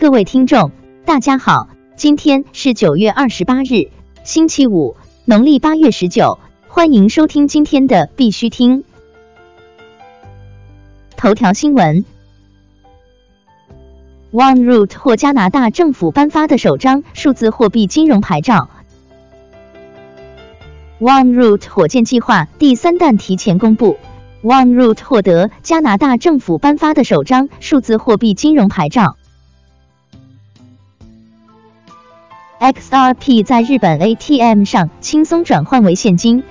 各位听众，大家好，今天是九月二十八日，星期五，农历八月十九，欢迎收听今天的必须听。头条新闻：OneRoot 获加拿大政府颁发的首张数字货币金融牌照。OneRoot 火箭计划第三弹提前公布，OneRoot 获得加拿大政府颁发的首张数字货币金融牌照。XRP 在日本 ATM 上轻松转换为现金。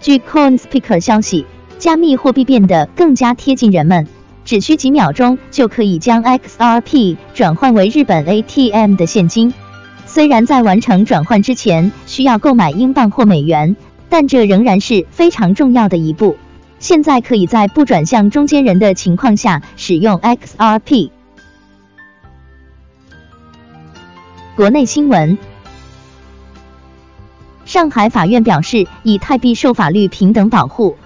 据 CoinSpeaker 消息，加密货币变得更加贴近人们，只需几秒钟就可以将 XRP 转换为日本 ATM 的现金。虽然在完成转换之前需要购买英镑或美元，但这仍然是非常重要的一步。现在可以在不转向中间人的情况下使用 XRP。国内新闻：上海法院表示，以太币受法律平等保护。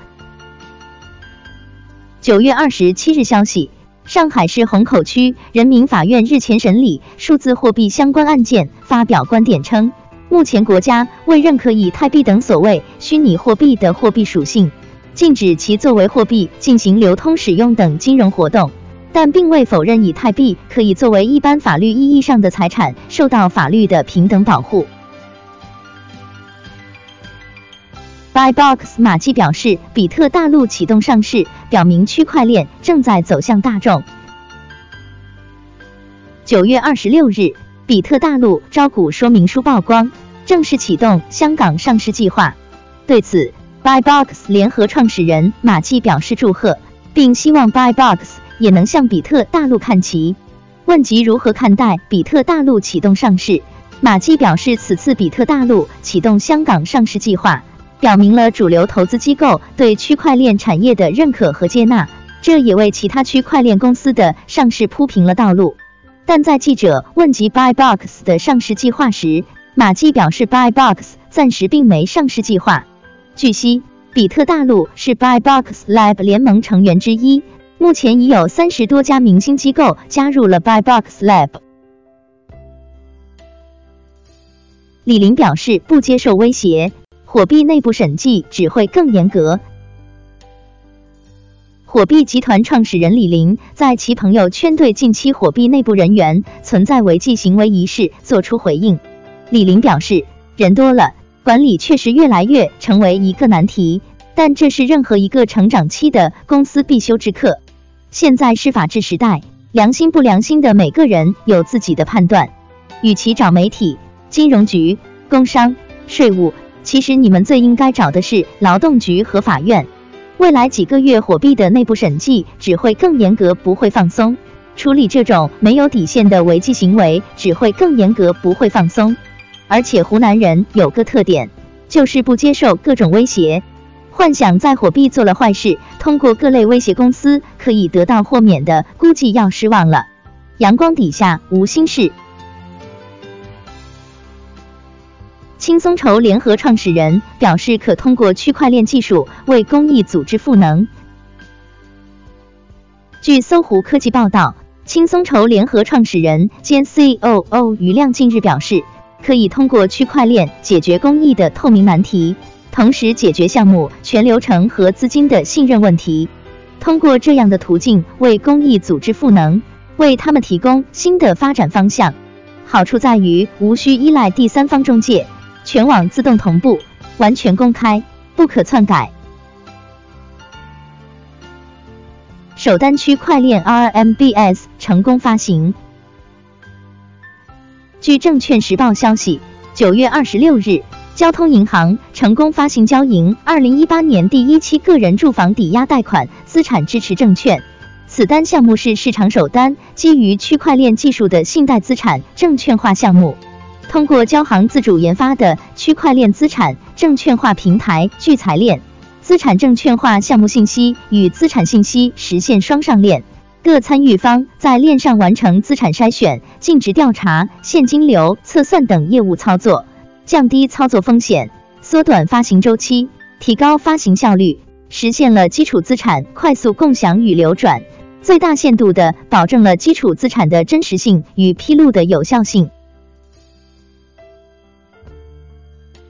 九月二十七日消息，上海市虹口区人民法院日前审理数字货币相关案件，发表观点称，目前国家未认可以太币等所谓虚拟货币的货币属性，禁止其作为货币进行流通使用等金融活动。但并未否认以太币可以作为一般法律意义上的财产，受到法律的平等保护。Bybox 马季表示，比特大陆启动上市，表明区块链正在走向大众。九月二十六日，比特大陆招股说明书曝光，正式启动香港上市计划。对此，Bybox 联合创始人马季表示祝贺，并希望 Bybox。也能向比特大陆看齐。问及如何看待比特大陆启动上市，马季表示，此次比特大陆启动香港上市计划，表明了主流投资机构对区块链产业的认可和接纳，这也为其他区块链公司的上市铺平了道路。但在记者问及 Buybox 的上市计划时，马季表示 Buybox 暂时并没上市计划。据悉，比特大陆是 Buybox Lab 联盟成员之一。目前已有三十多家明星机构加入了 BuyBox Lab。李林表示不接受威胁，火币内部审计只会更严格。火币集团创始人李林在其朋友圈对近期火币内部人员存在违纪行为一事作出回应。李林表示，人多了，管理确实越来越成为一个难题，但这是任何一个成长期的公司必修之课。现在是法治时代，良心不良心的每个人有自己的判断。与其找媒体、金融局、工商、税务，其实你们最应该找的是劳动局和法院。未来几个月，火币的内部审计只会更严格，不会放松。处理这种没有底线的违纪行为只会更严格，不会放松。而且湖南人有个特点，就是不接受各种威胁。幻想在火币做了坏事，通过各类威胁公司可以得到豁免的，估计要失望了。阳光底下无心事。轻松筹联合创始人表示，可通过区块链技术为公益组织赋能。据搜狐科技报道，轻松筹联合创始人兼 COO 余亮近日表示，可以通过区块链解决公益的透明难题。同时解决项目全流程和资金的信任问题，通过这样的途径为公益组织赋能，为他们提供新的发展方向。好处在于无需依赖第三方中介，全网自动同步，完全公开，不可篡改。首单区块链 RMBS 成功发行。据证券时报消息，九月二十六日。交通银行成功发行交银二零一八年第一期个人住房抵押贷款资产支持证券，此单项目是市场首单基于区块链技术的信贷资产证券化项目。通过交行自主研发的区块链资产证券化平台聚财链，资产证券化项目信息与资产信息实现双上链，各参与方在链上完成资产筛选、净值调查、现金流测算等业务操作。降低操作风险，缩短发行周期，提高发行效率，实现了基础资产快速共享与流转，最大限度的保证了基础资产的真实性与披露的有效性。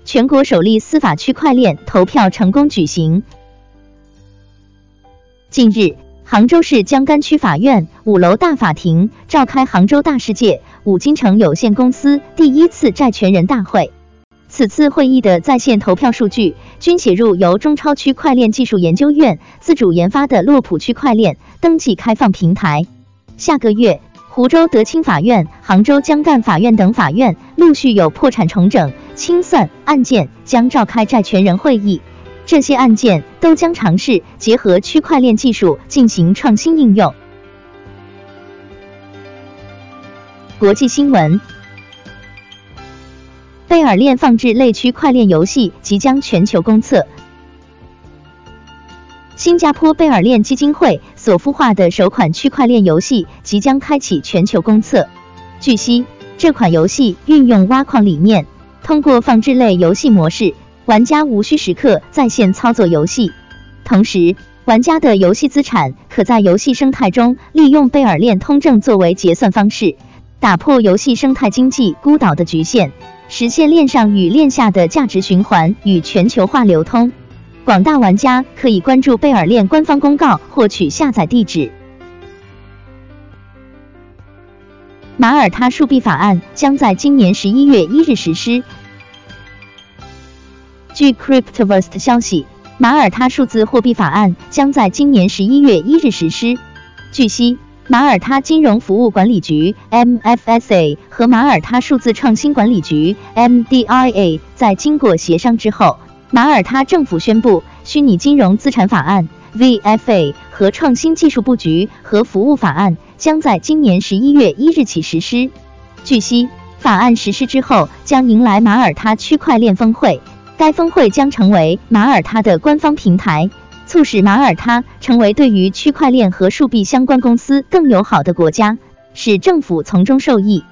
全国首例司法区块链投票成功举行。近日，杭州市江干区法院五楼大法庭召开杭州大世界五金城有限公司第一次债权人大会。此次会议的在线投票数据均写入由中超区块链技术研究院自主研发的洛普区块链登记开放平台。下个月，湖州德清法院、杭州江干法院等法院陆续有破产重整。清算案件将召开债权人会议，这些案件都将尝试结合区块链技术进行创新应用。国际新闻：贝尔链放置类区块链游戏即将全球公测。新加坡贝尔链基金会所孵化的首款区块链游戏即将开启全球公测。据悉，这款游戏运用挖矿理念。通过放置类游戏模式，玩家无需时刻在线操作游戏，同时玩家的游戏资产可在游戏生态中利用贝尔链通证作为结算方式，打破游戏生态经济孤岛的局限，实现链上与链下的价值循环与全球化流通。广大玩家可以关注贝尔链官方公告获取下载地址。马耳他数币法案将在今年十一月一日实施。据 Cryptoverse 消息，马耳他数字货币法案将在今年十一月一日实施。据悉，马耳他金融服务管理局 （MFSA） 和马耳他数字创新管理局 （MDIA） 在经过协商之后，马耳他政府宣布，虚拟金融资产法案 （VFA） 和创新技术布局和服务法案。将在今年十一月一日起实施。据悉，法案实施之后，将迎来马耳他区块链峰会。该峰会将成为马耳他的官方平台，促使马耳他成为对于区块链和数币相关公司更友好的国家，使政府从中受益。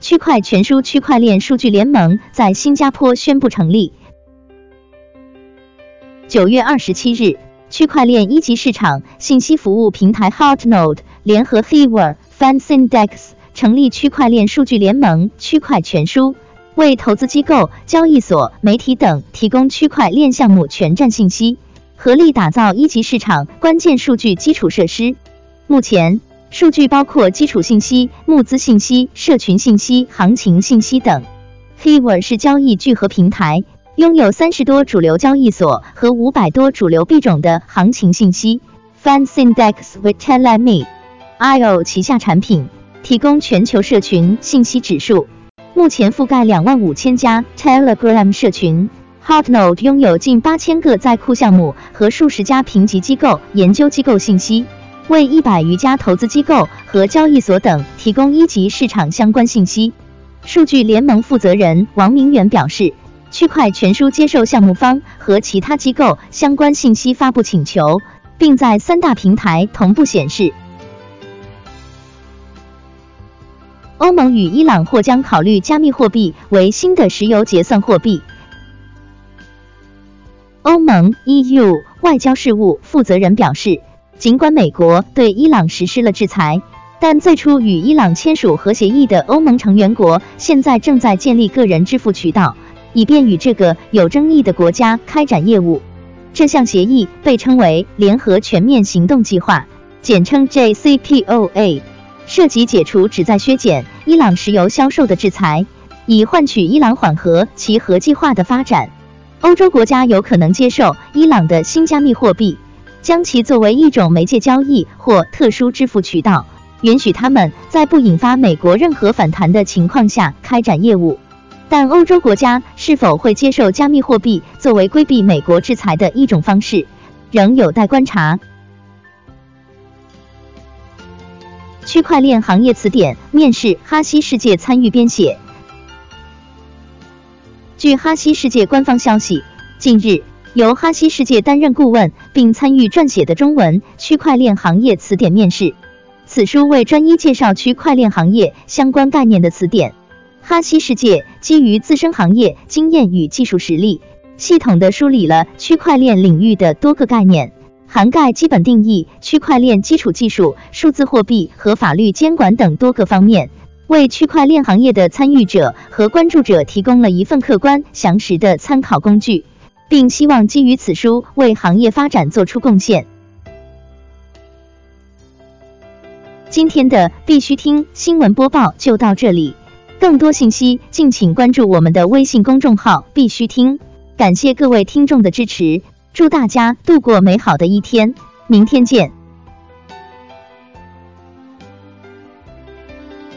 区块全书区块链数据联盟在新加坡宣布成立。九月二十七日。区块链一级市场信息服务平台 Hotnode 联合 h e v e r FanSyndex 成立区块链数据联盟区块全书，为投资机构、交易所、媒体等提供区块链项目全站信息，合力打造一级市场关键数据基础设施。目前，数据包括基础信息、募资信息、社群信息、行情信息等。h e v e r 是交易聚合平台。拥有三十多主流交易所和五百多主流币种的行情信息。FanSyndex with Teleme.io 旗下产品，提供全球社群信息指数，目前覆盖两万五千家 Telegram 社群。Hotnode 拥有近八千个在库项目和数十家评级机构、研究机构信息，为一百余家投资机构和交易所等提供一级市场相关信息。数据联盟负责人王明远表示。区块全书接受项目方和其他机构相关信息发布请求，并在三大平台同步显示。欧盟与伊朗或将考虑加密货币为新的石油结算货币。欧盟 EU 外交事务负责人表示，尽管美国对伊朗实施了制裁，但最初与伊朗签署核协议的欧盟成员国现在正在建立个人支付渠道。以便与这个有争议的国家开展业务。这项协议被称为联合全面行动计划，简称 JCPOA，涉及解除旨在削减伊朗石油销售的制裁，以换取伊朗缓和其核计划的发展。欧洲国家有可能接受伊朗的新加密货币，将其作为一种媒介交易或特殊支付渠道，允许他们在不引发美国任何反弹的情况下开展业务。但欧洲国家是否会接受加密货币作为规避美国制裁的一种方式，仍有待观察。区块链行业词典面试哈希世界参与编写。据哈希世界官方消息，近日由哈希世界担任顾问并参与撰写的中文区块链行业词典面试，此书为专一介绍区块链行业相关概念的词典。哈希世界基于自身行业经验与技术实力，系统的梳理了区块链领域的多个概念，涵盖基本定义、区块链基础技术、数字货币和法律监管等多个方面，为区块链行业的参与者和关注者提供了一份客观详实的参考工具，并希望基于此书为行业发展做出贡献。今天的必须听新闻播报就到这里，更多信息敬请关注我们的微信公众号“必须听”。感谢各位听众的支持，祝大家度过美好的一天，明天见。